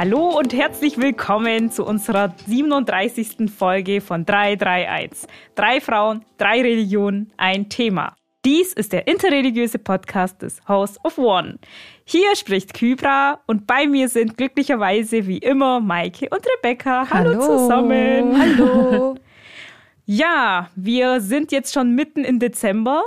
Hallo und herzlich willkommen zu unserer 37. Folge von 331. Drei Frauen, drei Religionen, ein Thema. Dies ist der interreligiöse Podcast des House of One. Hier spricht Kybra und bei mir sind glücklicherweise wie immer Maike und Rebecca. Hallo, Hallo. zusammen. Hallo. Ja, wir sind jetzt schon mitten in Dezember.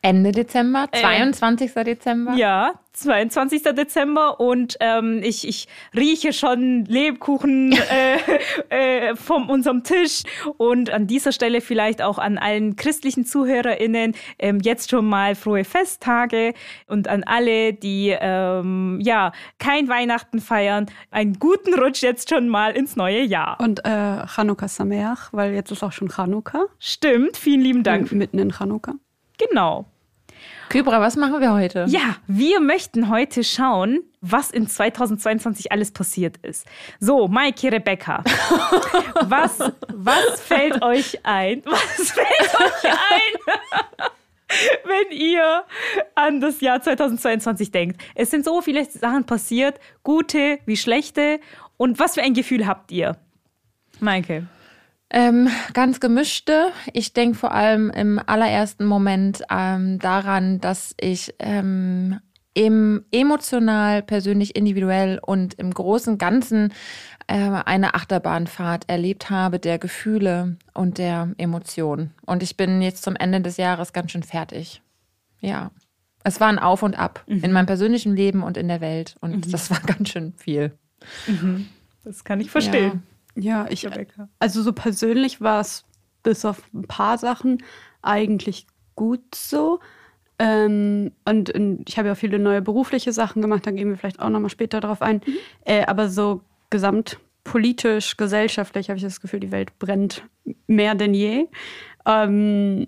Ende Dezember, 22. Äh, Dezember. Ja, 22. Dezember und ähm, ich, ich rieche schon Lebkuchen äh, äh, von unserem Tisch und an dieser Stelle vielleicht auch an allen christlichen ZuhörerInnen ähm, jetzt schon mal frohe Festtage und an alle, die ähm, ja kein Weihnachten feiern, einen guten Rutsch jetzt schon mal ins neue Jahr. Und äh, Chanukka Sameach, weil jetzt ist auch schon Chanukka. Stimmt, vielen lieben Dank. Mitten in Chanukka. Genau. Kybra, was machen wir heute? Ja, wir möchten heute schauen, was in 2022 alles passiert ist. So, Maike, Rebecca, was, was fällt euch ein? Was fällt euch ein? wenn ihr an das Jahr 2022 denkt. Es sind so viele Sachen passiert, gute wie schlechte. Und was für ein Gefühl habt ihr? Maike. Ähm, ganz gemischte. Ich denke vor allem im allerersten Moment ähm, daran, dass ich ähm, im emotional, persönlich, individuell und im großen Ganzen äh, eine Achterbahnfahrt erlebt habe der Gefühle und der Emotionen. Und ich bin jetzt zum Ende des Jahres ganz schön fertig. Ja. Es war ein Auf und Ab mhm. in meinem persönlichen Leben und in der Welt. Und mhm. das war ganz schön viel. Mhm. Das kann ich verstehen. Ja. Ja, ich, Rebecca. also so persönlich war es bis auf ein paar Sachen eigentlich gut so. Ähm, und, und, ich habe ja viele neue berufliche Sachen gemacht, da gehen wir vielleicht auch nochmal später drauf ein. Mhm. Äh, aber so gesamtpolitisch, gesellschaftlich habe ich das Gefühl, die Welt brennt mehr denn je. Ähm,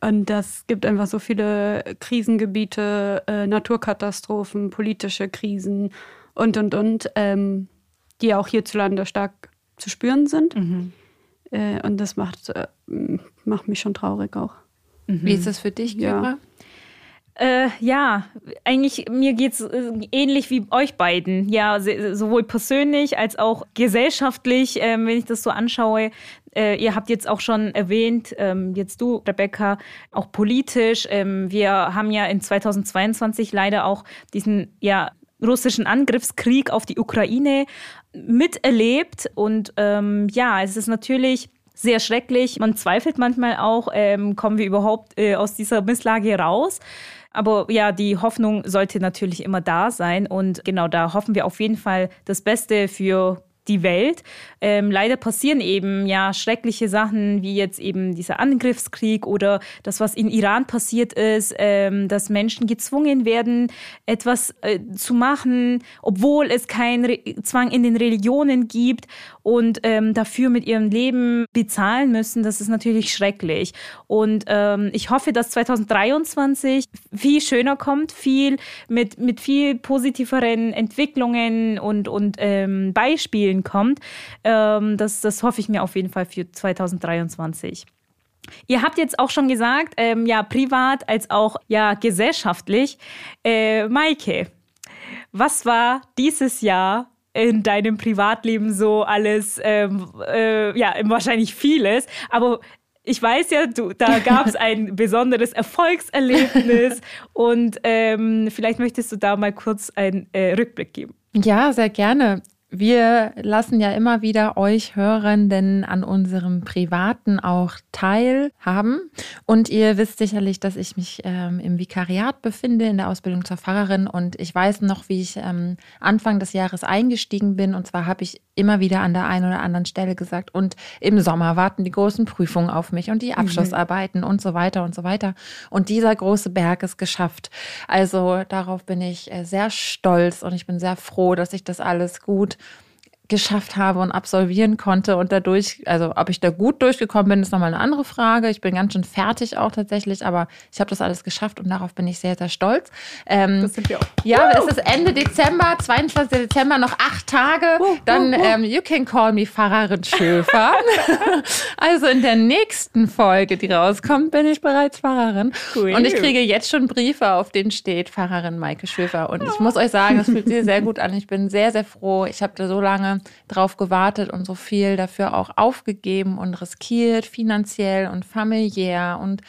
und das gibt einfach so viele Krisengebiete, äh, Naturkatastrophen, politische Krisen und, und, und, ähm, die auch hierzulande stark zu spüren sind. Mhm. Äh, und das macht, äh, macht mich schon traurig auch. Mhm. Wie ist das für dich, Kira? Ja. Äh, ja, eigentlich mir geht es äh, ähnlich wie euch beiden. Ja, sowohl persönlich als auch gesellschaftlich, äh, wenn ich das so anschaue. Äh, ihr habt jetzt auch schon erwähnt, ähm, jetzt du, Rebecca, auch politisch. Ähm, wir haben ja in 2022 leider auch diesen ja russischen Angriffskrieg auf die Ukraine miterlebt. Und ähm, ja, es ist natürlich sehr schrecklich. Man zweifelt manchmal auch, ähm, kommen wir überhaupt äh, aus dieser Misslage raus. Aber ja, die Hoffnung sollte natürlich immer da sein. Und genau da hoffen wir auf jeden Fall das Beste für die Welt. Ähm, leider passieren eben ja schreckliche Sachen, wie jetzt eben dieser Angriffskrieg oder das, was in Iran passiert ist, ähm, dass Menschen gezwungen werden, etwas äh, zu machen, obwohl es keinen Re Zwang in den Religionen gibt und ähm, dafür mit ihrem Leben bezahlen müssen. Das ist natürlich schrecklich. Und ähm, ich hoffe, dass 2023 viel schöner kommt, viel mit, mit viel positiveren Entwicklungen und, und ähm, Beispielen kommt. Ähm, das, das hoffe ich mir auf jeden Fall für 2023. Ihr habt jetzt auch schon gesagt, ähm, ja, privat als auch ja gesellschaftlich. Äh, Maike, was war dieses Jahr in deinem Privatleben so alles? Ähm, äh, ja, wahrscheinlich vieles, aber ich weiß ja, du, da gab es ein besonderes Erfolgserlebnis und ähm, vielleicht möchtest du da mal kurz einen äh, Rückblick geben. Ja, sehr gerne. Wir lassen ja immer wieder euch Hörenden an unserem Privaten auch teilhaben. Und ihr wisst sicherlich, dass ich mich ähm, im Vikariat befinde, in der Ausbildung zur Pfarrerin. Und ich weiß noch, wie ich ähm, Anfang des Jahres eingestiegen bin. Und zwar habe ich immer wieder an der einen oder anderen Stelle gesagt, und im Sommer warten die großen Prüfungen auf mich und die mhm. Abschlussarbeiten mhm. und so weiter und so weiter. Und dieser große Berg ist geschafft. Also darauf bin ich äh, sehr stolz und ich bin sehr froh, dass ich das alles gut geschafft habe und absolvieren konnte und dadurch, also ob ich da gut durchgekommen bin, ist nochmal eine andere Frage. Ich bin ganz schön fertig auch tatsächlich, aber ich habe das alles geschafft und darauf bin ich sehr, sehr stolz. Ähm, Das sind wir auch. ja, es ist Ende Dezember, 22. Dezember, noch acht Tage. Dann ähm, You Can Call Me Pfarrerin Schöfer. also in der nächsten Folge, die rauskommt, bin ich bereits Pfarrerin. Cool. Und ich kriege jetzt schon Briefe, auf denen steht Pfarrerin Maike Schöfer. Und ich muss euch sagen, es fühlt sich sehr gut an. Ich bin sehr, sehr froh. Ich habe da so lange drauf gewartet und so viel dafür auch aufgegeben und riskiert, finanziell und familiär. Und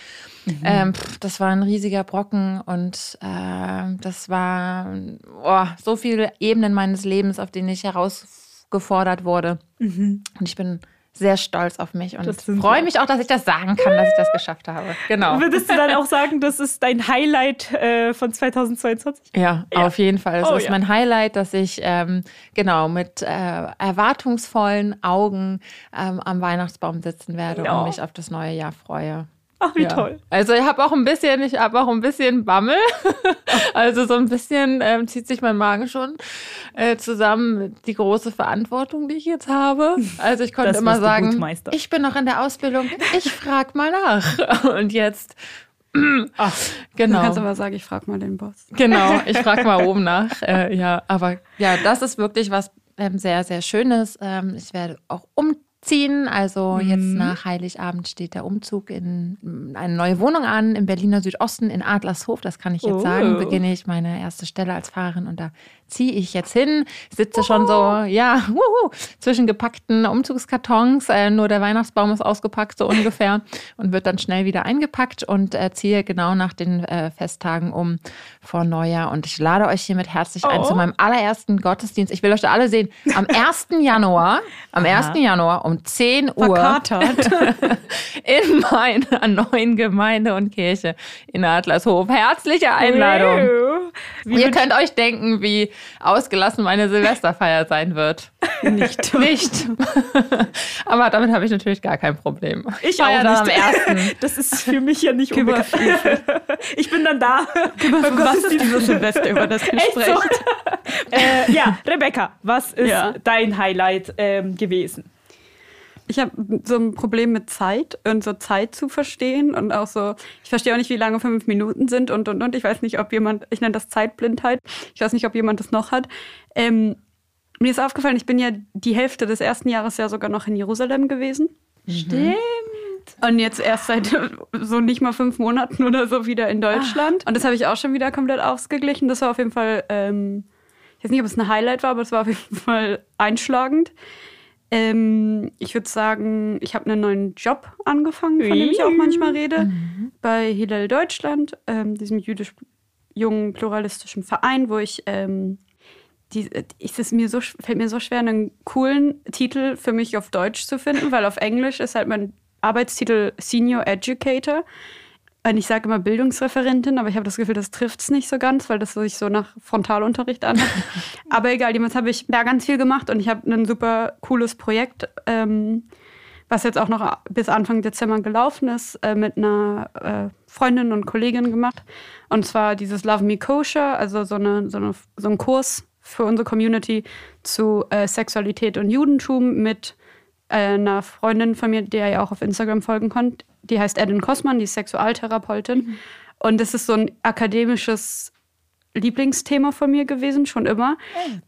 ähm, pff, das war ein riesiger Brocken und ähm, das war oh, so viele Ebenen meines Lebens, auf denen ich herausgefordert wurde. Und ich bin sehr stolz auf mich und Das freue mich auch, dass ich das sagen kann, dass ich das geschafft habe. Genau. Würdest du dann auch sagen, das ist dein Highlight äh, von 2022? Ja, Ja. auf jeden Fall. Es Oh, ist ja. mein Highlight, dass ich ähm, genau mit äh, erwartungsvollen Augen ähm, am Weihnachtsbaum sitzen werde Ja. und mich auf das neue Jahr freue. Ach, wie Ja. toll. Also ich habe auch ein bisschen, ich habe auch ein bisschen Bammel. also so ein bisschen ähm, zieht sich mein Magen schon äh, zusammen mit die große Verantwortung, die ich jetzt habe. Also ich konnte Das immer du gut sagen, meistern. ich bin noch in der Ausbildung, ich frag mal nach. Und jetzt Ach, Du genau. kannst aber sagen, ich frage mal den Boss. Genau, ich frage mal oben nach. Äh, ja, aber ja, das ist wirklich was ähm, sehr, sehr Schönes. Ähm, ich werde auch umziehen. Also jetzt nach Heiligabend steht der Umzug in mm, eine neue Wohnung an im Berliner Südosten in Adlershof. Das kann ich jetzt Oh. sagen. Beginne ich meine erste Stelle als Fahrerin und da ziehe ich jetzt hin. Sitze schon so, ja, wuhu, zwischen gepackten Umzugskartons. Äh, nur der Weihnachtsbaum ist ausgepackt, so ungefähr, und wird dann schnell wieder eingepackt und äh, ziehe genau nach den äh, Festtagen um vor Neujahr. Und ich lade euch hiermit herzlich ein Oh. zu meinem allerersten Gottesdienst. Ich will euch da alle sehen. Am 1. Januar, am 1. Januar um 10 Uhr Verkatert. in meiner neuen Gemeinde und Kirche in Adlershof. Herzliche Einladung. Ihr könnt euch denken, wie ausgelassen meine Silvesterfeier sein wird. Nicht. Nicht. Aber damit habe ich natürlich gar kein Problem. Ich feiere auch nicht. am ersten. Das ist für mich ja nicht Über. Ich bin dann da. beim Was ist dieses Silvester, über das wir Echt so? äh, ja, Rebecca, was ist Ja. dein Highlight ähm, gewesen? Ich habe so ein Problem mit Zeit und so Zeit zu verstehen und auch so, ich verstehe auch nicht, wie lange fünf Minuten sind und und und. Ich weiß nicht, ob jemand, ich nenne das Zeitblindheit, ich weiß nicht, ob jemand das noch hat. Ähm, mir ist aufgefallen, ich bin ja die Hälfte des ersten Jahres ja sogar noch in Jerusalem gewesen. Stimmt. Und jetzt erst seit so nicht mal fünf Monaten oder so wieder in Deutschland. Und das habe ich auch schon wieder komplett ausgeglichen. Das war auf jeden Fall, ähm, ich weiß nicht, ob es ein Highlight war, aber es war auf jeden Fall einschlagend. Ähm, ich würde sagen, ich habe einen neuen Job angefangen, von dem ich auch manchmal rede, bei Hillel Deutschland, ähm, diesem jüdisch-jungen pluralistischen Verein, wo ich ähm, die, ist es mir so, fällt mir so schwer, einen coolen Titel für mich auf Deutsch zu finden, weil auf Englisch ist halt mein Arbeitstitel Senior Educator. Und ich sage immer Bildungsreferentin, aber ich habe das Gefühl, das trifft es nicht so ganz, weil das sich so nach Frontalunterricht anhört. aber egal, jemals habe ich da ganz viel gemacht und ich habe ein super cooles Projekt, ähm, was jetzt auch noch bis Anfang Dezember gelaufen ist, äh, mit einer äh, Freundin und Kollegin gemacht. Und zwar dieses Love Me Kosher, also so, eine, so, eine, so ein Kurs für unsere Community zu äh, Sexualität und Judentum mit äh, einer Freundin von mir, der ihr auch auf Instagram folgen könnt. Die heißt Eden Kosman, die ist Sexualtherapeutin. Und das ist so ein akademisches Lieblingsthema von mir gewesen, schon immer.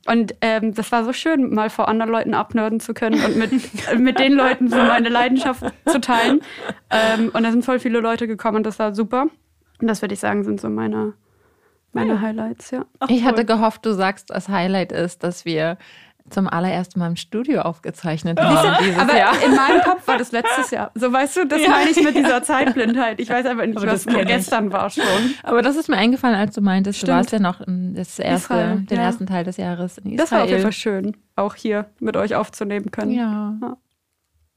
Und ähm, das war so schön, mal vor anderen Leuten abnörden zu können und mit, mit den Leuten so meine Leidenschaft zu teilen. Ähm, und da sind voll viele Leute gekommen und das war super. Und das würde ich sagen, sind so meine, meine Highlights, ja. Ach, Ich hatte gehofft, du sagst, das Highlight ist, dass wir zum allerersten Mal im Studio aufgezeichnet dieses Aber Jahr. in meinem Kopf war das letztes Jahr. So weißt du, das meine ich mit dieser Zeitblindheit. Ich weiß einfach nicht, Aber was das ich. gestern war schon. Aber das ist mir eingefallen, als du meintest, Stimmt. du warst ja noch das erste, Israel, den ja. ersten Teil des Jahres in Israel. Das war auf jeden Fall schön, auch hier mit euch aufzunehmen können. Ja.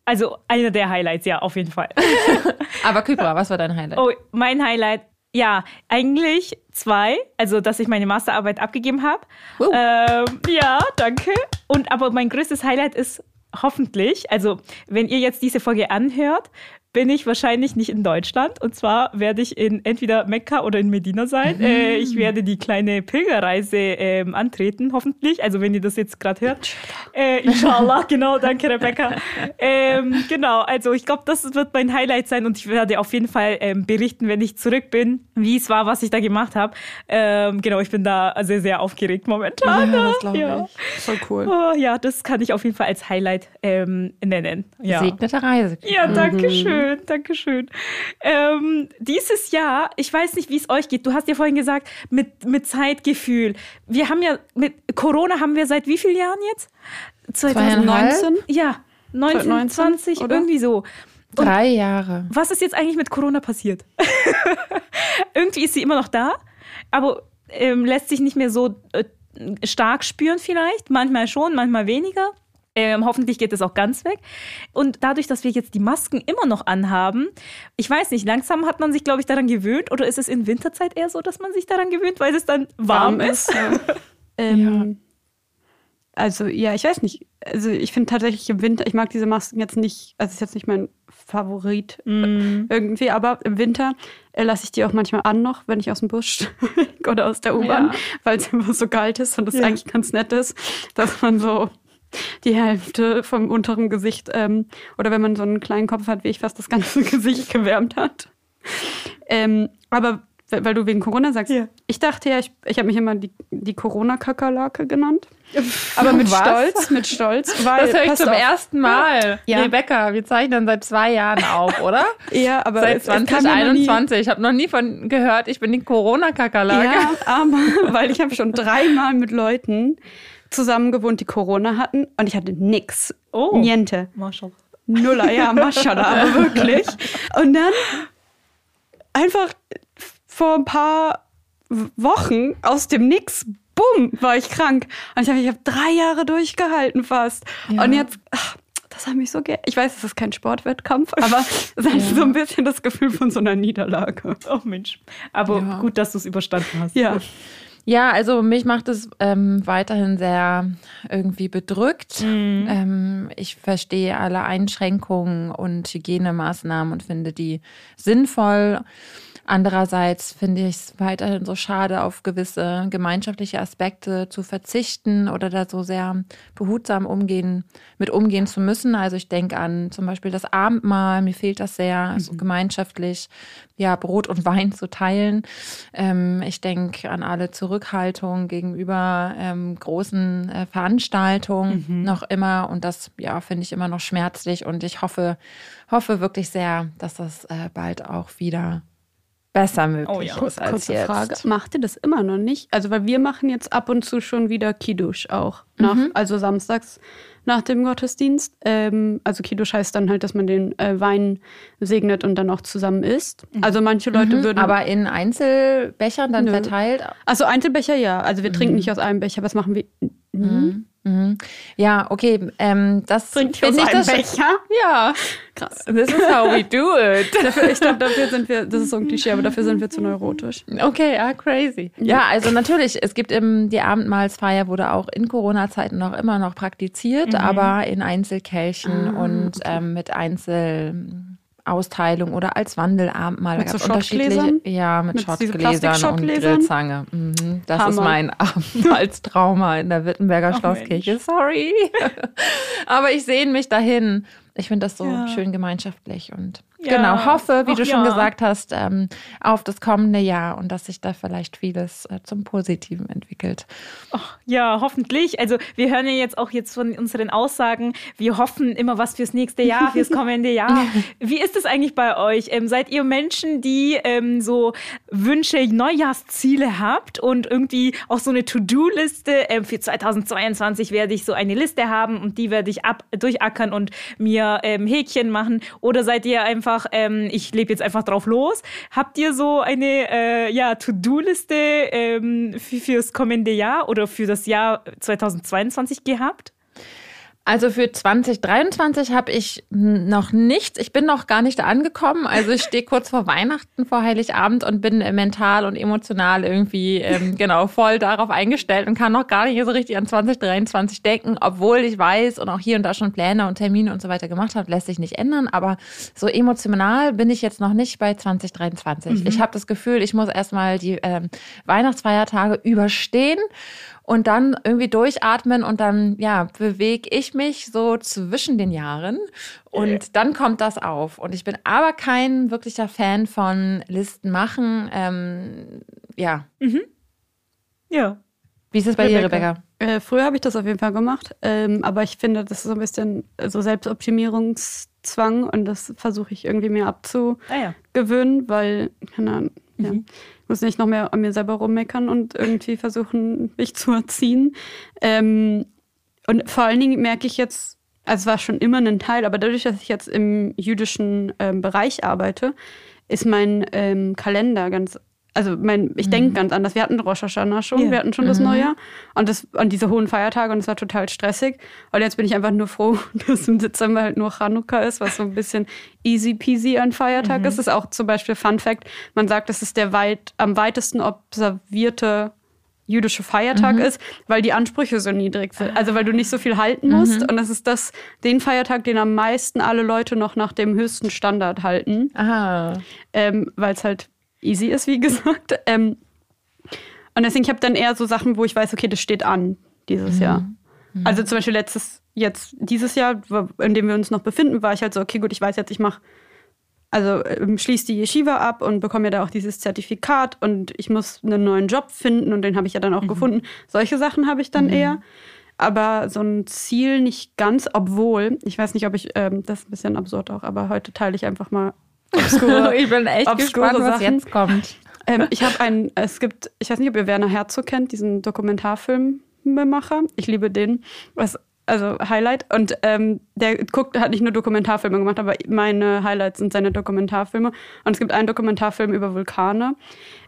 Also einer der Highlights, ja, auf jeden Fall. Aber Kypra, was war dein Highlight? Oh, mein Highlight, ja, eigentlich zwei. Also, dass ich meine Masterarbeit abgegeben habe. Wow. Ähm, ja, danke. Und aber mein größtes Highlight ist hoffentlich, also wenn ihr jetzt diese Folge anhört, bin ich wahrscheinlich nicht in Deutschland. Und zwar werde ich in entweder Mekka oder in Medina sein. Mhm. Äh, ich werde die kleine Pilgerreise ähm, antreten, hoffentlich. Also wenn ihr das jetzt gerade hört. Äh, inshallah, genau, danke Rebecca. Ähm, genau, also ich glaube, das wird mein Highlight sein und ich werde auf jeden Fall ähm, berichten, wenn ich zurück bin, wie es war, was ich da gemacht habe. Ähm, genau, ich bin da sehr, sehr aufgeregt momentan. Ja, das glaube ja. ich. Voll cool. Oh, ja, das kann ich auf jeden Fall als Highlight ähm, nennen. Ja. Segnete Reise. Ja, danke schön, danke schön. Ähm, dieses Jahr, ich weiß nicht, wie es euch geht. Du hast ja vorhin gesagt, mit, mit Zeitgefühl. Wir haben ja, mit Corona haben wir seit wie vielen Jahren jetzt? 2019? Ja, 19, 19, 20, oder? irgendwie so. Und Drei Jahre. was ist jetzt eigentlich mit Corona passiert? Irgendwie ist sie immer noch da, aber ähm, lässt sich nicht mehr so äh, stark spüren vielleicht. Manchmal schon, manchmal weniger. Ähm, hoffentlich geht es auch ganz weg. Und dadurch, dass wir jetzt die Masken immer noch anhaben, ich weiß nicht, langsam hat man sich, glaube ich, daran gewöhnt. Oder ist es in Winterzeit eher so, dass man sich daran gewöhnt, weil es dann warm, ist? Ja. ähm, Also ja, ich weiß nicht. Also ich finde tatsächlich im Winter, ich mag diese Masken jetzt nicht, also ist jetzt nicht mein Favorit Mm. irgendwie, aber im Winter äh, lasse ich die auch manchmal an noch, wenn ich aus dem Bus steige oder aus der U-Bahn, Ja. weil es immer so kalt ist und es Ja. eigentlich ganz nett ist, dass man so die Hälfte vom unteren Gesicht ähm, oder wenn man so einen kleinen Kopf hat, wie ich fast das ganze Gesicht gewärmt hat. Ähm, aber weil du wegen Corona sagst, Ja. ich dachte ja, ich, ich habe mich immer die, die Corona-Kakerlake genannt. Aber mit Was? Stolz, mit Stolz, weil Das höre ich zum auf. ersten Mal. Ja. Rebecca, wir zeichnen seit zwei Jahren auf, oder? Ja, aber Seit es- es kam ja noch nie- 2021. Ich habe noch nie von gehört, ich bin die Corona-Kakerlake. Ja, aber weil ich habe schon dreimal mit Leuten zusammen gewohnt, die Corona hatten und ich hatte nix. Oh. Niente. Marshall. Nuller, ja, Maschallah, aber wirklich. Und dann einfach vor ein paar Wochen aus dem Nix, bumm, war ich krank. Und ich habe ich hab drei Jahre durchgehalten fast. Und jetzt, ach, das hat mich so ge Ich weiß, es ist kein Sportwettkampf, aber es ist halt so ein bisschen das Gefühl von so einer Niederlage. Oh Mensch. Aber Ja. gut, dass du es überstanden hast. Ja. Ja, also mich macht es ähm, weiterhin sehr irgendwie bedrückt. Ähm, ich verstehe alle Einschränkungen und Hygienemaßnahmen und finde die sinnvoll. Andererseits finde ich es weiterhin so schade, auf gewisse gemeinschaftliche Aspekte zu verzichten oder da so sehr behutsam umgehen, mit umgehen zu müssen. Also ich denke an zum Beispiel das Abendmahl, mir fehlt das sehr, so gemeinschaftlich ja, Brot und Wein zu teilen. Ähm, ich denke an alle Zurückhaltung gegenüber ähm, großen äh, Veranstaltungen noch immer. Und das, ja, finde ich immer noch schmerzlich. Und ich hoffe, hoffe wirklich sehr, dass das äh, bald auch wieder besser möglich Oh ja. ist als Kurze jetzt. Frage. Macht ihr das immer noch nicht? Also, weil wir machen jetzt ab und zu schon wieder Kiddush auch. Nach, Also samstags nach dem Gottesdienst. Ähm, also Kiddush heißt dann halt, dass man den äh, Wein segnet und dann auch zusammen isst. Also manche Leute würden. Aber in Einzelbechern dann Nö. verteilt. also Einzelbecher ja. Also wir trinken nicht aus einem Becher. Was machen wir? Mhm. Ja, okay. Ähm, das Trinkt ich das. Becher? Ja, Krass. this is how we do it. Dafür, ich glaube, dafür sind wir, das ist so ein Klischee, aber dafür sind wir zu neurotisch. Okay, ja, crazy. Ja, also natürlich, es gibt im, die Abendmahlsfeier wurde auch in Corona-Zeiten noch immer noch praktiziert, aber in Einzelkelchen und ähm, mit Einzelausteilung oder als Wandelabendmahl. Mit so Schottgläsern? ja, mit, Mit Schottgläsern und? Grillzange. Mhm, das ist Hammer. mein Abendmahlstrauma in der Wittenberger Ach, Schlosskirche. Sorry. aber ich sehne mich dahin. Ich finde das so Ja. schön gemeinschaftlich und Ja. genau, hoffe, wie Ach du schon ja. gesagt hast, ähm, auf das kommende Jahr und dass sich da vielleicht vieles äh, zum Positiven entwickelt. Ja, hoffentlich. Also wir hören ja jetzt auch jetzt von unseren Aussagen, wir hoffen immer was fürs nächste Jahr, fürs kommende Jahr. Wie ist es eigentlich bei euch? Ähm, seid ihr Menschen, die ähm, so Wünsche, Neujahrsziele habt und irgendwie auch so eine To-Do-Liste? Ähm, für 2022 werde ich so eine Liste haben und die werde ich ab durchackern und mir ähm, Häkchen machen. Oder seid ihr einfach, ähm, ich lebe jetzt einfach drauf los? Habt ihr so eine äh, ja, To-Do-Liste ähm, für, fürs kommende Jahr oder für das Jahr 2022 gehabt? Also für 2023 habe ich noch nichts. Ich bin noch gar nicht angekommen. Also ich stehe kurz vor Weihnachten, vor Heiligabend und bin mental und emotional irgendwie ähm, genau voll darauf eingestellt und kann noch gar nicht so richtig an 2023 denken, obwohl ich weiß und auch hier und da schon Pläne und Termine und so weiter gemacht habe, lässt sich nicht ändern. Aber so emotional bin ich jetzt noch nicht bei 2023. Mhm. Ich habe das Gefühl, ich muss erstmal die ähm, Weihnachtsfeiertage überstehen und dann irgendwie durchatmen und dann, ja, bewege ich mich so zwischen den Jahren und yeah. dann kommt das auf. Und ich bin aber kein wirklicher Fan von Listen machen. Ähm, ja. Mhm. Ja. Wie ist es bei Rebecca. dir, Rebecca? Äh, früher habe ich das auf jeden Fall gemacht, ähm, aber ich finde, das ist so ein bisschen so Selbstoptimierungszwang und das versuche ich irgendwie mir abzugewöhnen, ah, ja. weil, keine Ahnung, ja. Mhm. Ich muss nicht noch mehr an mir selber rummeckern und irgendwie versuchen, mich zu erziehen. Ähm, und vor allen Dingen merke ich jetzt, also es war schon immer ein Teil, aber dadurch, dass ich jetzt im jüdischen ähm, Bereich arbeite, ist mein ähm, Kalender ganz also mein, ich mhm. denke ganz anders. Wir hatten Rosh Hashanah schon, yeah. wir hatten schon mhm. das Neujahr und, das, und diese hohen Feiertage und es war total stressig. Und jetzt bin ich einfach nur froh, dass im Dezember halt nur Chanukka ist, was so ein bisschen easy peasy ein Feiertag mhm. ist. Das ist auch zum Beispiel Fun Fact, man sagt, dass es der weit, am weitesten observierte jüdische Feiertag mhm. ist, weil die Ansprüche so niedrig sind. Also weil du nicht so viel halten musst. Mhm. Und das ist das, den Feiertag, den am meisten alle Leute noch nach dem höchsten Standard halten. Ähm, weil es halt easy ist, wie gesagt. Ähm, und deswegen, ich habe dann eher so Sachen, wo ich weiß, okay, das steht an dieses mhm. Jahr. Mhm. Also zum Beispiel letztes, jetzt dieses Jahr, in dem wir uns noch befinden, war ich halt so, okay, gut, ich weiß jetzt, ich mache, also ähm, schließe die Yeshiva ab und bekomme ja da auch dieses Zertifikat und ich muss einen neuen Job finden und den habe ich ja dann auch mhm. gefunden. Solche Sachen habe ich dann mhm. eher. Aber so ein Ziel nicht ganz, obwohl, ich weiß nicht, ob ich, ähm, das ist ein bisschen absurd auch, aber heute teile ich einfach mal obskure, ich bin echt gespannt, was jetzt kommt. Ähm, ich habe einen, es gibt, ich weiß nicht, ob ihr Werner Herzog kennt, diesen Dokumentarfilmemacher. Ich liebe den. Was, also Highlight. Und ähm, der guckt, hat nicht nur Dokumentarfilme gemacht, aber meine Highlights sind seine Dokumentarfilme. Und es gibt einen Dokumentarfilm über Vulkane.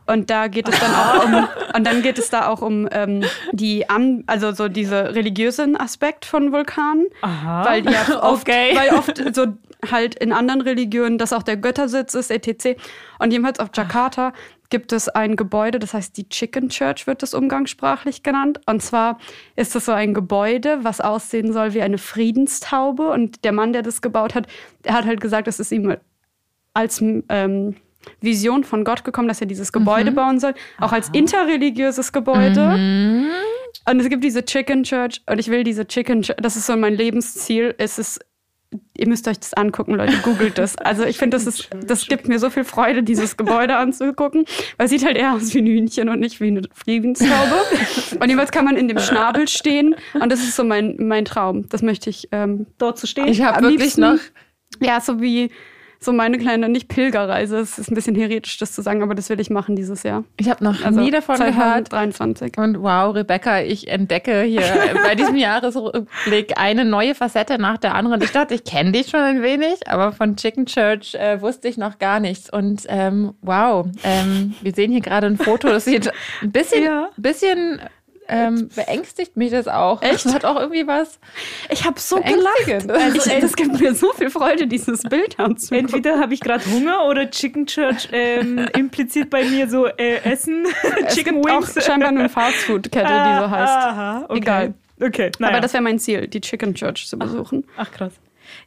Und da geht es dann auch um, und dann geht es da auch um ähm, die, also so diese religiösen Aspekt von Vulkanen. Aha. Weil ja oft, okay. weil oft so halt in anderen Religionen das auch der Göttersitz ist, etc. Und jedenfalls auf Jakarta gibt es ein Gebäude, das heißt die Chicken Church wird das umgangssprachlich genannt. Und zwar ist das so ein Gebäude, was aussehen soll wie eine Friedenstaube. Und der Mann, der das gebaut hat, der hat halt gesagt, das ist ihm als ähm, Vision von Gott gekommen, dass er dieses Gebäude mhm. bauen soll, auch Aha. als interreligiöses Gebäude. Mhm. Und es gibt diese Chicken Church und ich will diese Chicken Church, das ist so mein Lebensziel. Es ist ihr müsst euch das angucken, Leute, googelt das. Also ich finde, das ist, das gibt mir so viel Freude, dieses Gebäude anzugucken, weil es sieht halt eher aus wie ein Hühnchen und nicht wie eine Friedenstaube. und jeweils kann man in dem Schnabel stehen und das ist so mein, mein Traum. Das möchte ich ähm, dort zu stehen. Ich habe wirklich liebsten, noch ja, so wie so meine kleine, nicht Pilgerreise, es ist ein bisschen heretisch, das zu sagen, aber das will ich machen dieses Jahr. Ich habe noch also nie davon 2023. gehört. Und wow, Rebecca, ich entdecke hier bei diesem Jahresrückblick eine neue Facette nach der anderen. Ich dachte, ich kenne dich schon ein wenig, aber von Chicken Church äh, wusste ich noch gar nichts. Und ähm, wow, ähm, wir sehen hier gerade ein Foto, das sieht ein bisschen, ja. bisschen ähm, beängstigt mich das auch. Echt? Das hat auch irgendwie was. Ich habe so gelacht. Also, ey, das gibt mir so viel Freude, dieses Bild anzugucken. Entweder habe ich gerade Hunger oder Chicken Church ähm, impliziert bei mir so äh, Essen. Es Chicken gibt Wings. auch scheinbar eine Fastfood-Kette, die so heißt. Aha, okay. Egal. Okay, naja. Aber das wäre mein Ziel, die Chicken Church zu besuchen. Ach, ach krass.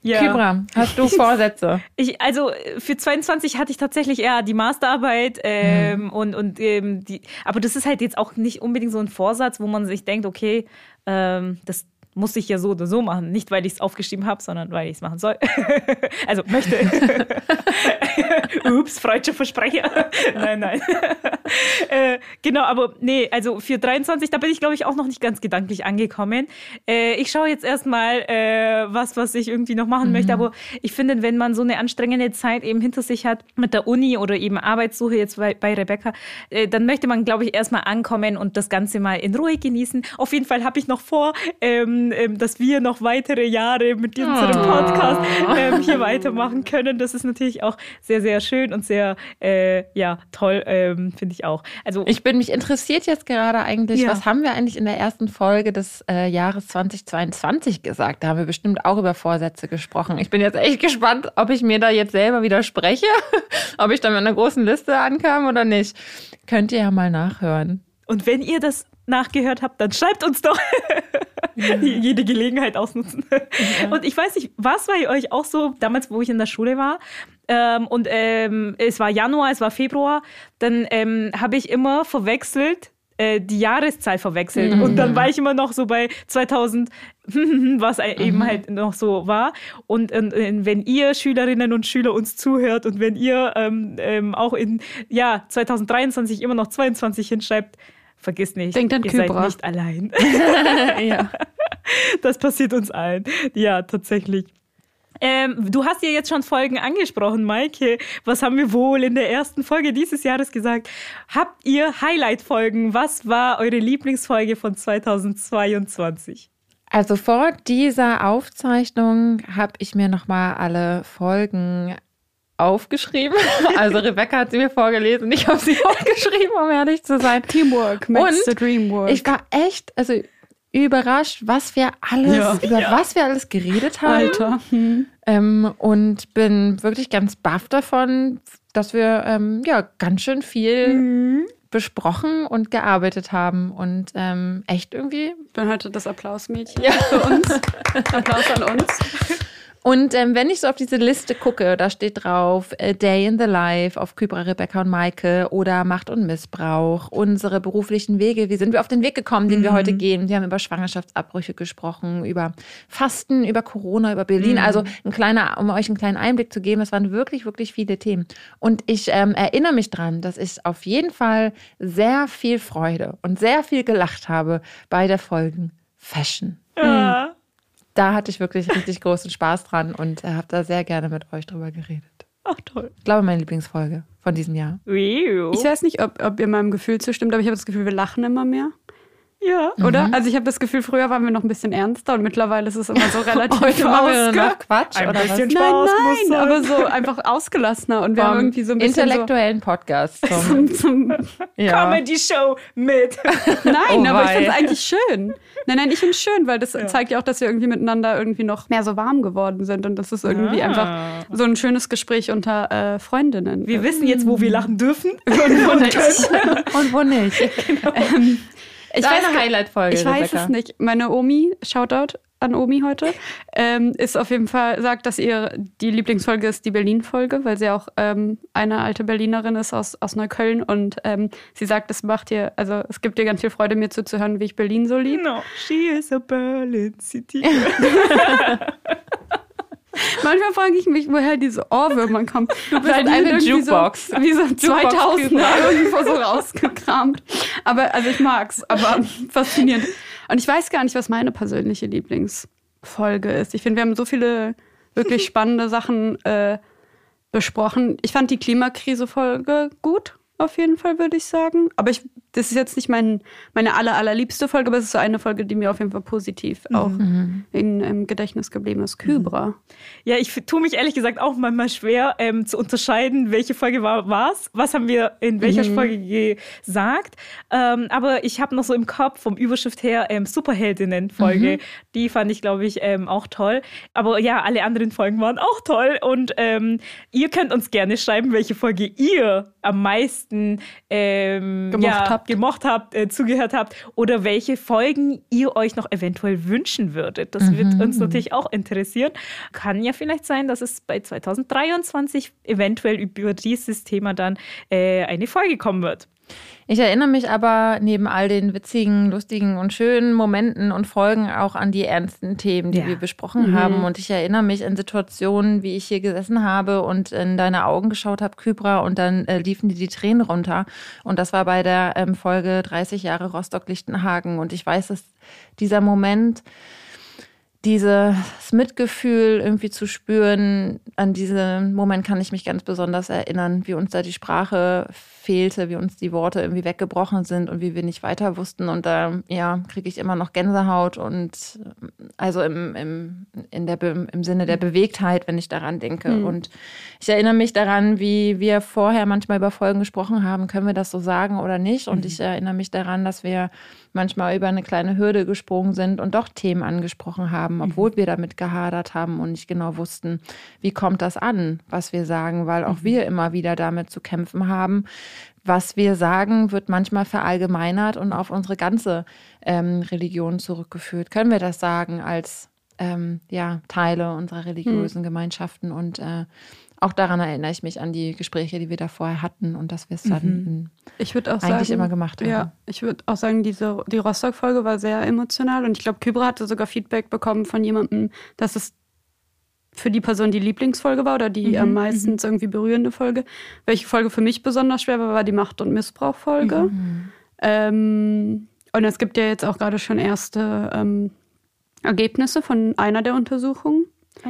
Ja. Kybra, hast du Vorsätze? Ich, also für 22 hatte ich tatsächlich eher die Masterarbeit ähm, mhm. und, und ähm, die, aber das ist halt jetzt auch nicht unbedingt so ein Vorsatz, wo man sich denkt, okay, ähm, das muss ich ja so oder so machen. Nicht, weil ich es aufgeschrieben habe, sondern weil ich es machen soll. also möchte. Ups, freudscher Versprecher. nein, nein. äh, genau, aber nee, also für 23, da bin ich, glaube ich, auch noch nicht ganz gedanklich angekommen. Äh, ich schaue jetzt erstmal, äh, was, was ich irgendwie noch machen mhm. möchte. Aber ich finde, wenn man so eine anstrengende Zeit eben hinter sich hat mit der Uni oder eben Arbeitssuche jetzt bei, bei Rebecca, äh, dann möchte man, glaube ich, erstmal ankommen und das Ganze mal in Ruhe genießen. Auf jeden Fall habe ich noch vor, ähm, ähm, dass wir noch weitere Jahre mit unserem oh. Podcast ähm, hier weitermachen können. Das ist natürlich auch sehr, sehr schön und sehr, äh, ja, toll, ähm, finde ich auch. Also ich bin mich interessiert jetzt gerade eigentlich, ja. was haben wir eigentlich in der ersten Folge des äh, Jahres 2022 gesagt? Da haben wir bestimmt auch über Vorsätze gesprochen. Ich bin jetzt echt gespannt, ob ich mir da jetzt selber widerspreche, ob ich da mit einer großen Liste ankam oder nicht. Könnt ihr ja mal nachhören. Und wenn ihr das nachgehört habt, dann schreibt uns doch. Ja. Jede Gelegenheit ausnutzen. Ja. Und ich weiß nicht, was war euch auch so, damals, wo ich in der Schule war, ähm, und ähm, es war Januar, es war Februar, dann ähm, habe ich immer verwechselt, äh, die Jahreszahl verwechselt. Mhm. Und dann war ich immer noch so bei 2000, was mhm. eben halt noch so war. Und, und, und, wenn ihr Schülerinnen und Schüler uns zuhört und wenn ihr ähm, ähm, auch in ja, 2023 immer noch 22 hinschreibt, vergiss nicht, Denkt an ihr Kybra. seid nicht allein. ja. Das passiert uns allen. Ja, tatsächlich. Ähm, du hast ja jetzt schon Folgen angesprochen, Maike. Was haben wir wohl in der ersten Folge dieses Jahres gesagt? Habt ihr Highlight-Folgen? Was war eure Lieblingsfolge von 2022? Also vor dieser Aufzeichnung habe ich mir nochmal alle Folgen aufgeschrieben. Also Rebecca hat sie mir vorgelesen, ich habe sie aufgeschrieben, um ehrlich zu sein. Teamwork makes the dream work. Ich war echt, also überrascht, was wir alles, ja. über ja. was wir alles geredet haben. Alter. Hm. Ähm, und bin wirklich ganz baff davon, dass wir ähm, ja ganz schön viel mhm. besprochen und gearbeitet haben und ähm, echt irgendwie. Ich bin heute das Applausmädchen ja. für uns. Applaus an uns. Und ähm, wenn ich so auf diese Liste gucke, da steht drauf äh, Day in the Life auf Kybra, Rebecca und Maike oder Macht und Missbrauch, unsere beruflichen Wege. Wie sind wir auf den Weg gekommen, den mhm. wir heute gehen? Wir haben über Schwangerschaftsabbrüche gesprochen, über Fasten, über Corona, über Berlin. Mhm. Also ein kleiner, um euch einen kleinen Einblick zu geben, es waren wirklich, wirklich viele Themen. Und ich ähm, erinnere mich dran, dass ich auf jeden Fall sehr viel Freude und sehr viel gelacht habe bei der Folgen Fashion. Ja. Mhm da hatte ich wirklich richtig großen Spaß dran und habe da sehr gerne mit euch drüber geredet. Ach toll. Ich glaube, meine Lieblingsfolge von diesem Jahr. Ich weiß nicht, ob, ob ihr meinem Gefühl zustimmt, aber ich habe das Gefühl, wir lachen immer mehr. Ja, oder? Mhm. Also ich habe das Gefühl, früher waren wir noch ein bisschen ernster und mittlerweile ist es immer so relativ Heute wir noch Quatsch ein oder bisschen was? Spaß nein, nein, aber so einfach ausgelassener und wir haben irgendwie so ein bisschen intellektuellen so Podcast zum, zum ja. Comedy Show mit. Nein, oh, aber ich finde es eigentlich schön. Nein, nein, ich finde es schön, weil das ja. zeigt ja auch, dass wir irgendwie miteinander irgendwie noch mehr so warm geworden sind und das ist irgendwie ah. einfach so ein schönes Gespräch unter äh, Freundinnen. Wir wissen jetzt, wo wir lachen dürfen und wo nicht. und wo nicht. Genau. Ähm, ich Deine weiß, Highlight-Folge. Ich weiß Rebecca. es nicht. Meine Omi, Shoutout an Omi heute, ähm, ist auf jeden Fall, sagt, dass ihr die Lieblingsfolge ist die Berlin-Folge, weil sie auch ähm, eine alte Berlinerin ist aus, aus Neukölln und ähm, sie sagt, es macht ihr, also es gibt ihr ganz viel Freude, mir zuzuhören, wie ich Berlin so liebe. No, she is a Berlin City. Manchmal frage ich mich, woher diese Ohrwürmer kommen. Du bist eine Jukebox. So, wie so 2000er irgendwo so rausgekramt. Aber, also ich mag's, aber faszinierend. Und ich weiß gar nicht, was meine persönliche Lieblingsfolge ist. Ich finde, wir haben so viele wirklich spannende Sachen äh, besprochen. Ich fand die Klimakrise-Folge gut, auf jeden Fall, würde ich sagen. Aber ich das ist jetzt nicht mein, meine aller, allerliebste Folge, aber es ist so eine Folge, die mir auf jeden Fall positiv mhm. auch in, im Gedächtnis geblieben ist. Kybra. Mhm. Ja, ich tue mich ehrlich gesagt auch manchmal schwer ähm, zu unterscheiden, welche Folge war was, was haben wir in welcher mhm. Folge gesagt. Ähm, aber ich habe noch so im Kopf vom Überschrift her ähm, Superheldinnen-Folge. Mhm. Die fand ich, glaube ich, ähm, auch toll. Aber ja, alle anderen Folgen waren auch toll. Und ähm, ihr könnt uns gerne schreiben, welche Folge ihr am meisten ähm, gemocht ja, habt, gemocht habt äh, zugehört habt oder welche Folgen ihr euch noch eventuell wünschen würdet. Das mhm. wird uns natürlich auch interessieren. Kann ja vielleicht sein, dass es bei 2023 eventuell über dieses Thema dann äh, eine Folge kommen wird. Ich erinnere mich aber neben all den witzigen, lustigen und schönen Momenten und Folgen auch an die ernsten Themen, die ja. wir besprochen mhm. haben. Und ich erinnere mich an Situationen, wie ich hier gesessen habe und in deine Augen geschaut habe, Kybra, und dann äh, liefen dir die Tränen runter. Und das war bei der ähm, Folge 30 Jahre Rostock-Lichtenhagen. Und ich weiß, dass dieser Moment, dieses Mitgefühl irgendwie zu spüren, an diesen Moment kann ich mich ganz besonders erinnern, wie uns da die Sprache fehlte, wie uns die Worte irgendwie weggebrochen sind und wie wir nicht weiter wussten. Und da ja, kriege ich immer noch Gänsehaut und also im, im, in der, im Sinne der Bewegtheit, wenn ich daran denke. Mhm. Und ich erinnere mich daran, wie wir vorher manchmal über Folgen gesprochen haben, können wir das so sagen oder nicht. Und mhm. ich erinnere mich daran, dass wir manchmal über eine kleine Hürde gesprungen sind und doch Themen angesprochen haben, mhm. obwohl mhm. wir damit gehadert haben und nicht genau wussten, wie kommt das an, was wir sagen, weil auch mhm. wir immer wieder damit zu kämpfen haben. Was wir sagen, wird manchmal verallgemeinert und auf unsere ganze ähm, Religion zurückgeführt. Können wir das sagen als ähm, ja, Teile unserer religiösen mhm. Gemeinschaften und äh, auch daran erinnere ich mich an die Gespräche, die wir da vorher hatten und dass wir es dann mhm. ich auch eigentlich sagen, immer gemacht haben. Ja, ich würde auch sagen, diese, die Rostock-Folge war sehr emotional und ich glaube, Kybra hatte sogar Feedback bekommen von jemandem, dass es für die Person die Lieblingsfolge war oder die mhm, am meisten mhm. irgendwie berührende Folge. Welche Folge für mich besonders schwer war, war die Macht- und Missbrauch-Folge. Mhm. Ähm, und es gibt ja jetzt auch gerade schon erste ähm, Ergebnisse von einer der Untersuchungen. Oh.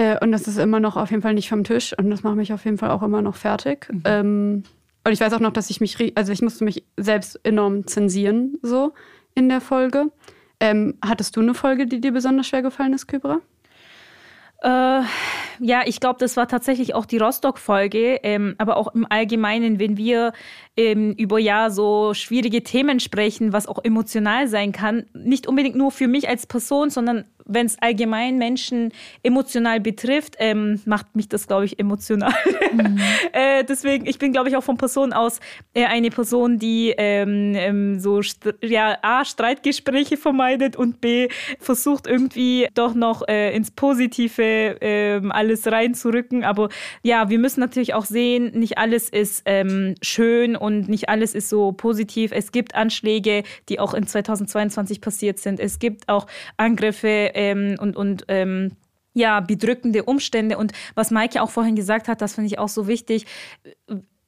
Äh, und das ist immer noch auf jeden Fall nicht vom Tisch und das macht mich auf jeden Fall auch immer noch fertig. Mhm. Ähm, und ich weiß auch noch, dass ich mich, also ich musste mich selbst enorm zensieren, so in der Folge. Ähm, hattest du eine Folge, die dir besonders schwer gefallen ist, Kybra? Äh, ja, ich glaube, das war tatsächlich auch die Rostock-Folge, ähm, aber auch im Allgemeinen, wenn wir ähm, über ja so schwierige Themen sprechen, was auch emotional sein kann, nicht unbedingt nur für mich als Person, sondern wenn es allgemein Menschen emotional betrifft, ähm, macht mich das, glaube ich, emotional. Mhm. äh, deswegen, ich bin, glaube ich, auch von Person aus äh, eine Person, die ähm, ähm, so ja, A, Streitgespräche vermeidet und B, versucht irgendwie doch noch äh, ins Positive ähm, alles reinzurücken. Aber ja, wir müssen natürlich auch sehen, nicht alles ist ähm, schön und nicht alles ist so positiv. Es gibt Anschläge, die auch in 2022 passiert sind. Es gibt auch Angriffe ähm, und, und ähm, ja, bedrückende Umstände. Und was Maike auch vorhin gesagt hat, das finde ich auch so wichtig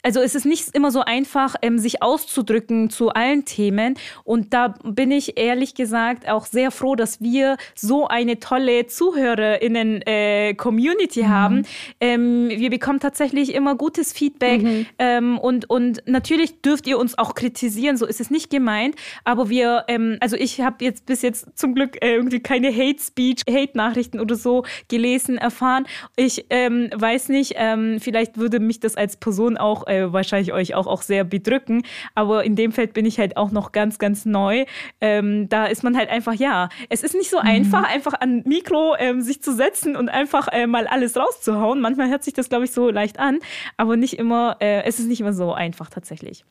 also es ist nicht immer so einfach, ähm, sich auszudrücken zu allen Themen. Und da bin ich ehrlich gesagt auch sehr froh, dass wir so eine tolle ZuhörerInnen-Community äh, mhm. haben. Ähm, wir bekommen tatsächlich immer gutes Feedback. Mhm. Ähm, und, und natürlich dürft ihr uns auch kritisieren, so ist es nicht gemeint. Aber wir, also ich habe jetzt bis jetzt zum Glück äh, irgendwie keine Hate Speech, Hate-Nachrichten oder so gelesen, erfahren. Ich weiß nicht, vielleicht würde mich das als Person auch äh, wahrscheinlich euch auch, auch sehr bedrücken. Aber in dem Feld bin ich halt auch noch ganz, ganz neu. Ähm, da ist man halt einfach, ja, es ist nicht so mhm. einfach, einfach an Mikro ähm, sich zu setzen und einfach äh, mal alles rauszuhauen. Manchmal hört sich das, glaube ich, so leicht an, aber nicht immer, äh, es ist nicht immer so einfach tatsächlich.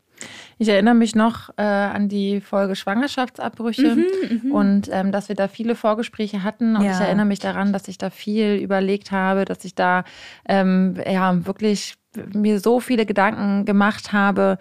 Ich erinnere mich noch äh, an die Folge Schwangerschaftsabbrüche mhm, mhm, und ähm, dass wir da viele Vorgespräche hatten. Und ja. ich erinnere mich daran, dass ich da viel überlegt habe, dass ich da ähm, ja wirklich mir so viele Gedanken gemacht habe,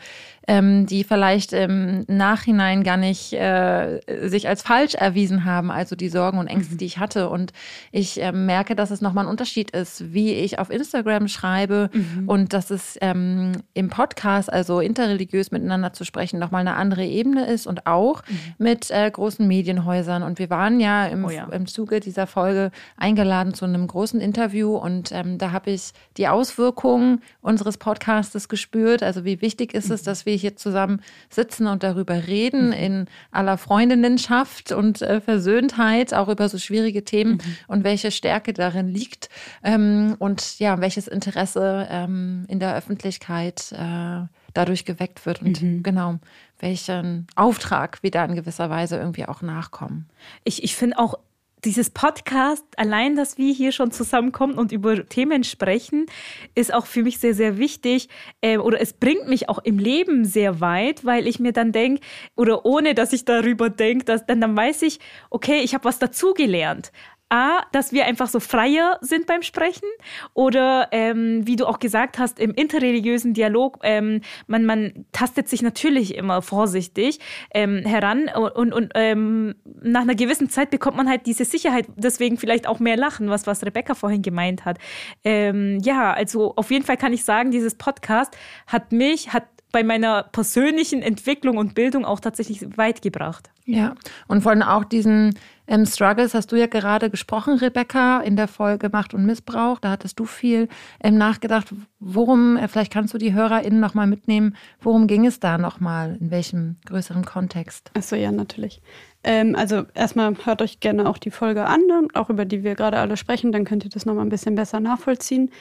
ähm, die vielleicht im Nachhinein gar nicht äh, sich als falsch erwiesen haben, also die Sorgen und Ängste, mhm. die ich hatte. Und ich äh, merke, dass es nochmal ein Unterschied ist, wie ich auf Instagram schreibe mhm. und dass es ähm, im Podcast, also interreligiös miteinander zu sprechen, nochmal eine andere Ebene ist und auch mhm. mit äh, großen Medienhäusern. Und wir waren ja im, oh ja. im Zuge dieser Folge eingeladen zu einem großen Interview und ähm, da habe ich die Auswirkungen unseres Podcastes gespürt. Also wie wichtig ist es, mhm. dass wir hier zusammen sitzen und darüber reden mhm. in aller Freundinnenschaft und äh, Versöhntheit, auch über so schwierige Themen mhm. und welche Stärke darin liegt ähm, und ja, welches Interesse ähm, in der Öffentlichkeit äh, dadurch geweckt wird und mhm. genau, welchen Auftrag wir da in gewisser Weise irgendwie auch nachkommen. Ich, ich finde auch dieses Podcast, allein, dass wir hier schon zusammenkommen und über Themen sprechen, ist auch für mich sehr, sehr wichtig. Äh, oder es bringt mich auch im Leben sehr weit, weil ich mir dann denke, oder ohne dass ich darüber denke, dann, dann weiß ich, okay, ich habe was dazugelernt. A, dass wir einfach so freier sind beim Sprechen oder ähm, wie du auch gesagt hast, im interreligiösen Dialog, ähm, man, man tastet sich natürlich immer vorsichtig ähm, heran und, und ähm, nach einer gewissen Zeit bekommt man halt diese Sicherheit, deswegen vielleicht auch mehr Lachen, was, was Rebecca vorhin gemeint hat. Ähm, ja, also auf jeden Fall kann ich sagen, dieses Podcast hat mich, hat bei meiner persönlichen Entwicklung und Bildung auch tatsächlich weit gebracht. Ja, und vor allem auch diesen ähm, Struggles hast du ja gerade gesprochen, Rebecca, in der Folge Macht und Missbrauch. Da hattest du viel ähm, nachgedacht. Worum, äh, vielleicht kannst du die HörerInnen nochmal mitnehmen, worum ging es da nochmal? In welchem größeren Kontext? Achso, ja, natürlich. Ähm, also erstmal hört euch gerne auch die Folge an, auch über die wir gerade alle sprechen, dann könnt ihr das nochmal ein bisschen besser nachvollziehen.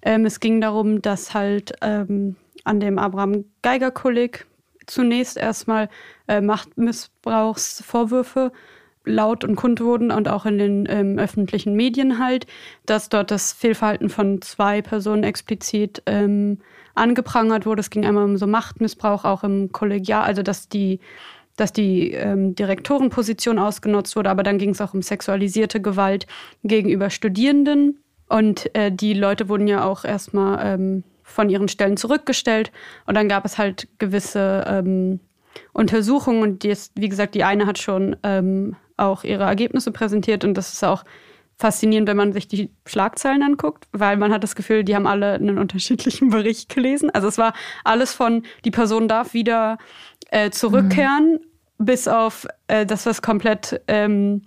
Ähm, es ging darum, dass halt ähm, an dem Abraham Geiger-Kolleg zunächst erstmal äh, Machtmissbrauchsvorwürfe laut und kund wurden und auch in den ähm, öffentlichen Medien halt, dass dort das Fehlverhalten von zwei Personen explizit ähm, angeprangert wurde. Es ging einmal um so Machtmissbrauch auch im Kollegial, also dass die dass die ähm, Direktorenposition ausgenutzt wurde, aber dann ging es auch um sexualisierte Gewalt gegenüber Studierenden. Und äh, die Leute wurden ja auch erstmal ähm, von ihren Stellen zurückgestellt. Und dann gab es halt gewisse ähm, Untersuchungen. Und die ist, wie gesagt, die eine hat schon ähm, auch ihre Ergebnisse präsentiert. Und das ist auch faszinierend, wenn man sich die Schlagzeilen anguckt, weil man hat das Gefühl, die haben alle einen unterschiedlichen Bericht gelesen. Also es war alles von, die Person darf wieder äh, zurückkehren, mhm. bis auf äh, das, was komplett, ähm,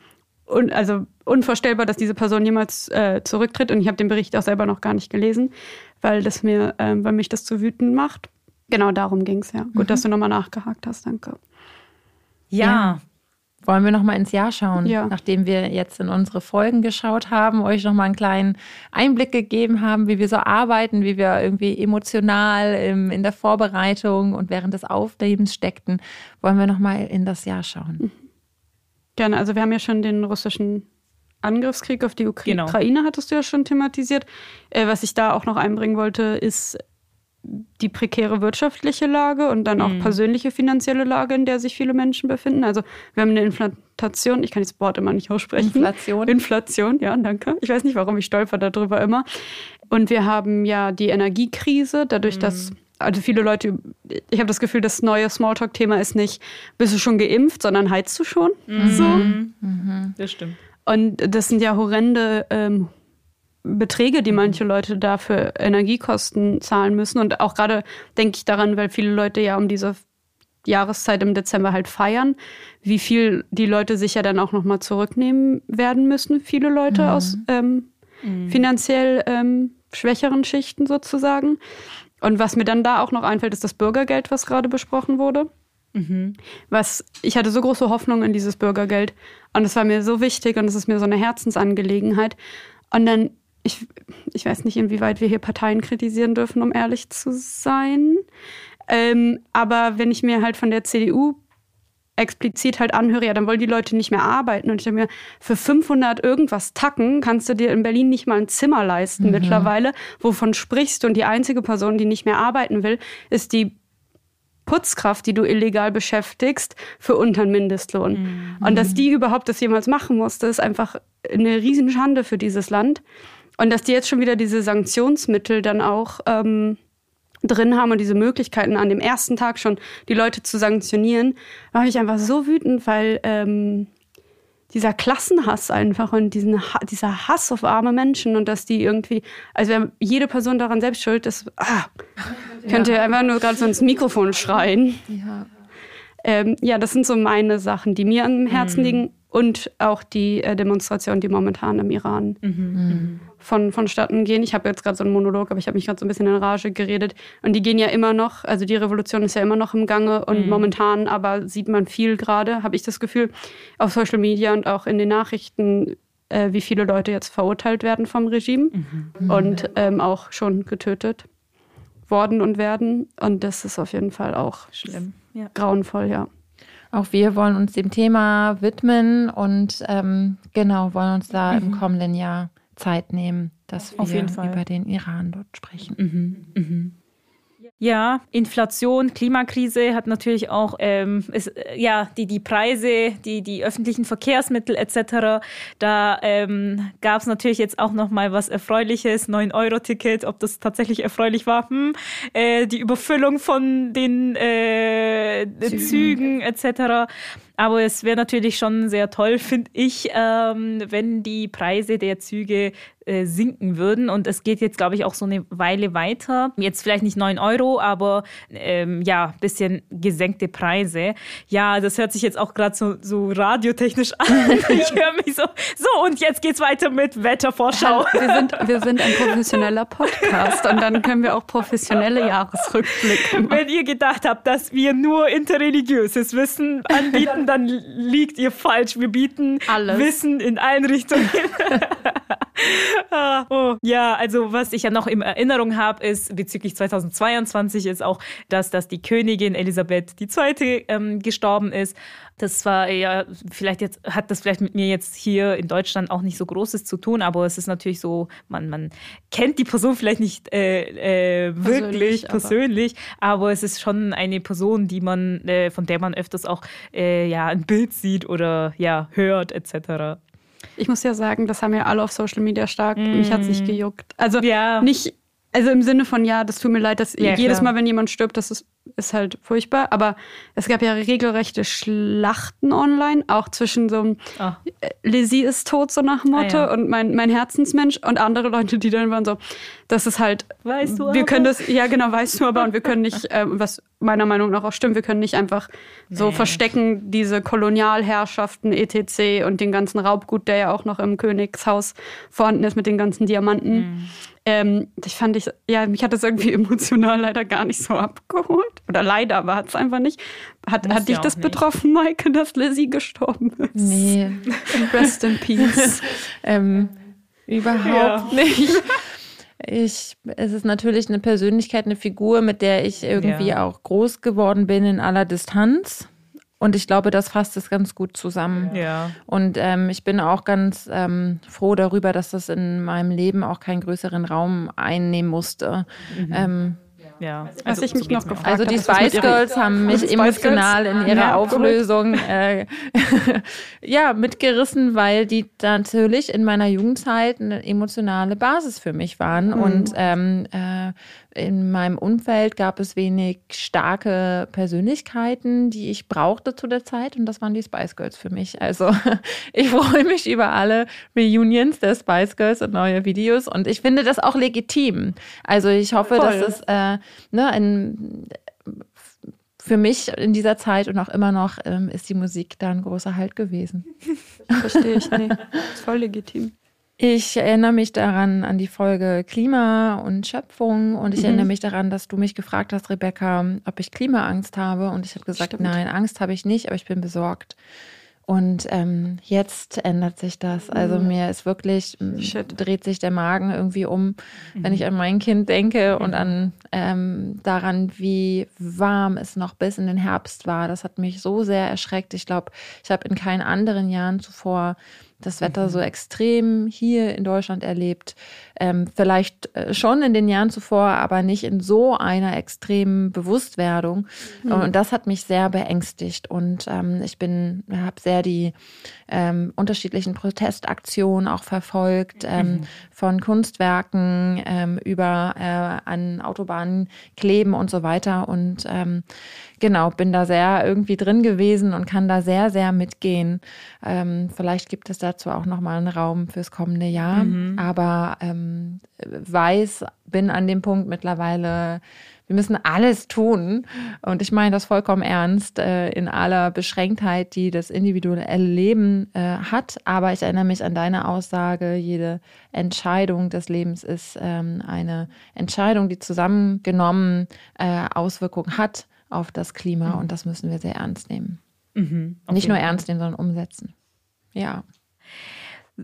un also unvorstellbar, dass diese Person jemals äh, zurücktritt. Und ich habe den Bericht auch selber noch gar nicht gelesen, weil das mir, ähm, weil mich das zu wütend macht. Genau darum ging es, ja. Gut, mhm. dass du nochmal nachgehakt hast, danke. Ja, ja. Wollen wir noch mal ins Jahr schauen, ja. nachdem wir jetzt in unsere Folgen geschaut haben, euch noch mal einen kleinen Einblick gegeben haben, wie wir so arbeiten, wie wir irgendwie emotional im, in der Vorbereitung und während des Aufnehmens steckten, wollen wir noch mal in das Jahr schauen. Mhm. Gerne. Also wir haben ja schon den russischen Angriffskrieg auf die Ukraine, genau. hattest du ja schon thematisiert. Äh, was ich da auch noch einbringen wollte, ist die prekäre wirtschaftliche Lage und dann auch mhm. persönliche finanzielle Lage, in der sich viele Menschen befinden. Also wir haben eine Inflation, ich kann das Wort immer nicht aussprechen. Inflation. Inflation, ja, danke. Ich weiß nicht, warum ich stolper darüber immer. Und wir haben ja die Energiekrise, dadurch, mhm. dass also viele Leute, ich habe das Gefühl, das neue Smalltalk-Thema ist nicht, bist du schon geimpft, sondern heizt du schon. Mhm. So. Mhm. Das stimmt. Und das sind ja horrende ähm, Beträge, die manche Leute da für Energiekosten zahlen müssen. Und auch gerade denke ich daran, weil viele Leute ja um diese Jahreszeit im Dezember halt feiern, wie viel die Leute sich ja dann auch nochmal zurücknehmen werden müssen, viele Leute mhm. aus ähm, mhm. finanziell ähm, schwächeren Schichten sozusagen. Und was mir dann da auch noch einfällt, ist das Bürgergeld, was gerade besprochen wurde. Mhm. Was ich hatte so große Hoffnung in dieses Bürgergeld und es war mir so wichtig und es ist mir so eine Herzensangelegenheit. Und dann ich, ich weiß nicht, inwieweit wir hier Parteien kritisieren dürfen, um ehrlich zu sein. Ähm, aber wenn ich mir halt von der CDU explizit halt anhöre, ja, dann wollen die Leute nicht mehr arbeiten. Und ich denke mir, für 500 irgendwas Tacken kannst du dir in Berlin nicht mal ein Zimmer leisten mhm. mittlerweile. Wovon sprichst du? Und die einzige Person, die nicht mehr arbeiten will, ist die Putzkraft, die du illegal beschäftigst, für unter Mindestlohn. Mhm. Und dass die überhaupt das jemals machen musste, ist einfach eine Riesenschande für dieses Land. Und dass die jetzt schon wieder diese Sanktionsmittel dann auch ähm, drin haben und diese Möglichkeiten an dem ersten Tag schon die Leute zu sanktionieren, war ich einfach so wütend, weil ähm, dieser Klassenhass einfach und diesen, dieser Hass auf arme Menschen und dass die irgendwie, also wäre jede Person daran selbst schuld, das ah, könnte ja. einfach nur gerade so ins Mikrofon schreien. Ja. Ähm, ja, das sind so meine Sachen, die mir am Herzen mhm. liegen und auch die äh, Demonstrationen, die momentan im Iran mhm. Von, vonstatten gehen. Ich habe jetzt gerade so einen Monolog, aber ich habe mich gerade so ein bisschen in Rage geredet. Und die gehen ja immer noch, also die Revolution ist ja immer noch im Gange und mhm. momentan aber sieht man viel gerade, habe ich das Gefühl, auf Social Media und auch in den Nachrichten, äh, wie viele Leute jetzt verurteilt werden vom Regime mhm. und ähm, auch schon getötet worden und werden. Und das ist auf jeden Fall auch schlimm. Ja. Grauenvoll, ja. Auch wir wollen uns dem Thema widmen und ähm, genau wollen uns da mhm. im kommenden Jahr Zeit nehmen, dass wir über den Iran dort sprechen. Mhm. Mhm. Ja, Inflation, Klimakrise hat natürlich auch ähm, ist, äh, ja die die Preise, die die öffentlichen Verkehrsmittel etc. Da ähm, gab es natürlich jetzt auch noch mal was Erfreuliches, 9 Euro Ticket, ob das tatsächlich erfreulich war, hm, äh, die Überfüllung von den äh, Zügen, Zügen etc. Aber es wäre natürlich schon sehr toll, finde ich, ähm, wenn die Preise der Züge äh, sinken würden. Und es geht jetzt, glaube ich, auch so eine Weile weiter. Jetzt vielleicht nicht 9 Euro, aber ähm, ja, bisschen gesenkte Preise. Ja, das hört sich jetzt auch gerade so, so radiotechnisch an. ich höre mich so, so und jetzt geht's weiter mit Wettervorschau. Wir sind, wir sind ein professioneller Podcast und dann können wir auch professionelle Jahresrückblicke machen. Wenn ihr gedacht habt, dass wir nur interreligiöses Wissen anbieten, dann liegt ihr falsch. Wir bieten Alles. Wissen in allen Richtungen. ah, oh. Ja, also was ich ja noch in Erinnerung habe, ist bezüglich 2022 ist auch, dass, dass die Königin Elisabeth II. Ähm, gestorben ist. Das war ja, vielleicht jetzt, hat das vielleicht mit mir jetzt hier in Deutschland auch nicht so Großes zu tun, aber es ist natürlich so, man, man kennt die Person vielleicht nicht äh, äh, wirklich persönlich, persönlich aber. aber. es ist schon eine Person, die man, äh, von der man öfters auch äh, ja, ein Bild sieht oder ja, hört, etc. Ich muss ja sagen, das haben ja alle auf Social Media stark. Mm. Mich hat es nicht gejuckt. Also ja. nicht, also im Sinne von, ja, das tut mir leid, dass ja, jedes klar. Mal, wenn jemand stirbt, das ist, ist halt furchtbar. Aber es gab ja regelrechte Schlachten online, auch zwischen so einem oh. Lizzie ist tot, so nach Motto, ah, ja. und mein, mein Herzensmensch und andere Leute, die dann waren so, das ist halt, weißt du, wir aber? können das, ja genau, weißt du aber, und wir können nicht, äh, was meiner Meinung nach auch stimmt, wir können nicht einfach so nee. verstecken, diese Kolonialherrschaften, etc. und den ganzen Raubgut, der ja auch noch im Königshaus vorhanden ist mit den ganzen Diamanten. Mhm. Ähm, ich fand ich, ja, mich hat das irgendwie emotional leider gar nicht so abgeholt. Oder leider, aber hat es einfach nicht. Hat, hat dich das nicht. betroffen, Maike, dass Lizzie gestorben ist? Nee. Rest in Peace. ähm, überhaupt ja. nicht. Ich, es ist natürlich eine Persönlichkeit, eine Figur, mit der ich irgendwie ja. auch groß geworden bin in aller Distanz. Und ich glaube, das fasst es ganz gut zusammen. Ja. Und ähm, ich bin auch ganz ähm, froh darüber, dass das in meinem Leben auch keinen größeren Raum einnehmen musste. Mhm. Ähm, ja. Also, Was ich mich noch gefragt Also die Spice Girls haben mich emotional in ihrer ja, Auflösung äh, ja mitgerissen, weil die natürlich in meiner Jugendzeit eine emotionale Basis für mich waren mhm. und ähm, äh, in meinem Umfeld gab es wenig starke Persönlichkeiten, die ich brauchte zu der Zeit und das waren die Spice Girls für mich. Also ich freue mich über alle Reunions der Spice Girls und neue Videos und ich finde das auch legitim. Also ich hoffe, Voll. dass es äh, ne, ein, für mich in dieser Zeit und auch immer noch ähm, ist die Musik da ein großer Halt gewesen. Verstehe ich, nee. Ist voll legitim. Ich erinnere mich daran an die Folge Klima und Schöpfung und ich mhm. erinnere mich daran, dass du mich gefragt hast, Rebecca, ob ich Klimaangst habe und ich habe gesagt, Stimmt. nein, Angst habe ich nicht, aber ich bin besorgt. Und ähm, jetzt ändert sich das. Also mhm. mir ist wirklich, Shit. dreht sich der Magen irgendwie um, mhm. wenn ich an mein Kind denke und an ähm, daran, wie warm es noch bis in den Herbst war. Das hat mich so sehr erschreckt. Ich glaube, ich habe in keinen anderen Jahren zuvor das Wetter so mhm. extrem hier in Deutschland erlebt. Ähm, vielleicht äh, schon in den Jahren zuvor, aber nicht in so einer extremen Bewusstwerdung. Mhm. Und das hat mich sehr beängstigt. Und ähm, ich bin, habe sehr die ähm, unterschiedlichen Protestaktionen auch verfolgt, ähm, mhm. von Kunstwerken ähm, über äh, an Autobahnen kleben und so weiter. Und ähm, genau, bin da sehr irgendwie drin gewesen und kann da sehr, sehr mitgehen. Ähm, vielleicht gibt es dazu auch nochmal einen Raum fürs kommende Jahr. Mhm. Aber ähm, weiß, bin an dem Punkt mittlerweile, wir müssen alles tun. Und ich meine das vollkommen ernst, äh, in aller Beschränktheit, die das individuelle Leben äh, hat. Aber ich erinnere mich an deine Aussage, jede Entscheidung des Lebens ist ähm, eine Entscheidung, die zusammengenommen äh, Auswirkungen hat auf das Klima. Mhm. Und das müssen wir sehr ernst nehmen. Mhm, Nicht nur ernst nehmen, sondern umsetzen. Ja.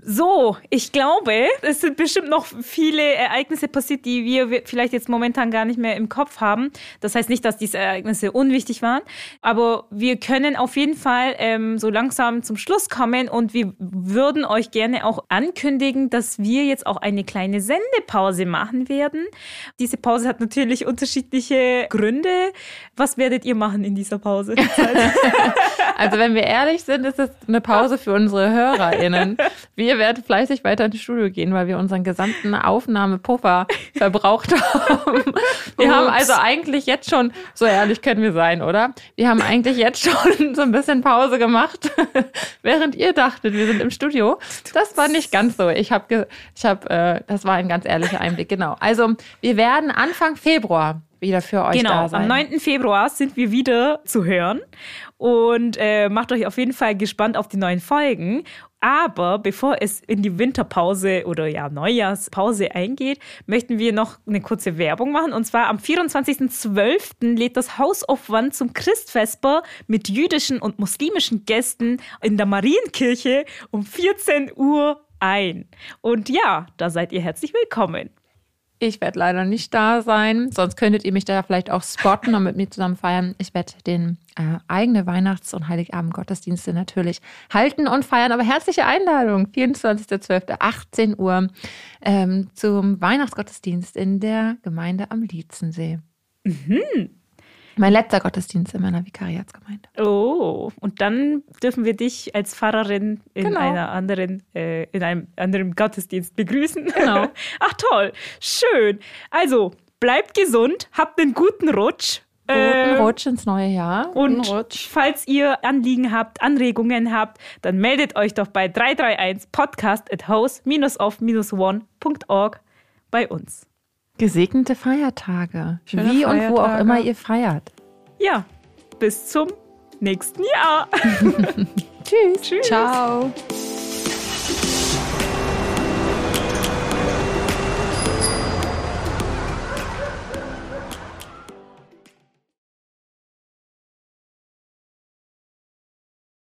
So, ich glaube, es sind bestimmt noch viele Ereignisse passiert, die wir vielleicht jetzt momentan gar nicht mehr im Kopf haben. Das heißt nicht, dass diese Ereignisse unwichtig waren, aber wir können auf jeden Fall ähm, so langsam zum Schluss kommen und wir würden euch gerne auch ankündigen, dass wir jetzt auch eine kleine Sendepause machen werden. Diese Pause hat natürlich unterschiedliche Gründe. Was werdet ihr machen in dieser Pause? Also wenn wir ehrlich sind, ist es eine Pause für unsere HörerInnen. Wir werden fleißig weiter ins Studio gehen, weil wir unseren gesamten Aufnahmepuffer verbraucht haben. Wir haben also eigentlich jetzt schon, so ehrlich können wir sein, oder? Wir haben eigentlich jetzt schon so ein bisschen Pause gemacht, während ihr dachtet, wir sind im Studio. Das war nicht ganz so. Ich habe, ich habe, äh, das war ein ganz ehrlicher Einblick, genau. Also wir werden Anfang Februar wieder für euch genau, da sein. Am 9. Februar sind wir wieder zu hören und äh, macht euch auf jeden Fall gespannt auf die neuen Folgen. Aber bevor es in die Winterpause oder ja Neujahrspause eingeht, möchten wir noch eine kurze Werbung machen. Und zwar am 24.12. lädt das Haus of One zum Christvesper mit jüdischen und muslimischen Gästen in der Marienkirche um 14 Uhr ein. Und ja, da seid ihr herzlich willkommen. Ich werde leider nicht da sein, sonst könntet ihr mich da vielleicht auch spotten und mit mir zusammen feiern. Ich werde den äh, eigene Weihnachts- und Heiligabend-Gottesdienste natürlich halten und feiern. Aber herzliche Einladung, 24.12., 18 Uhr ähm, zum Weihnachtsgottesdienst in der Gemeinde am Lietzensee. Mhm. Mein letzter Gottesdienst in meiner Vikariatsgemeinde. Oh, und dann dürfen wir dich als Pfarrerin in genau. einer anderen, äh, in einem anderen Gottesdienst begrüßen. Genau. Ach toll, schön. Also bleibt gesund, habt einen guten Rutsch. Guten äh, Rutsch ins neue Jahr. Und Rutsch. falls ihr Anliegen habt, Anregungen habt, dann meldet euch doch bei 331 podcast at house-off-one.org bei uns. Gesegnete Feiertage. Schöne Wie Feiertage. und wo auch immer ihr feiert. Ja, bis zum nächsten Jahr. Tschüss. Tschüss. Ciao.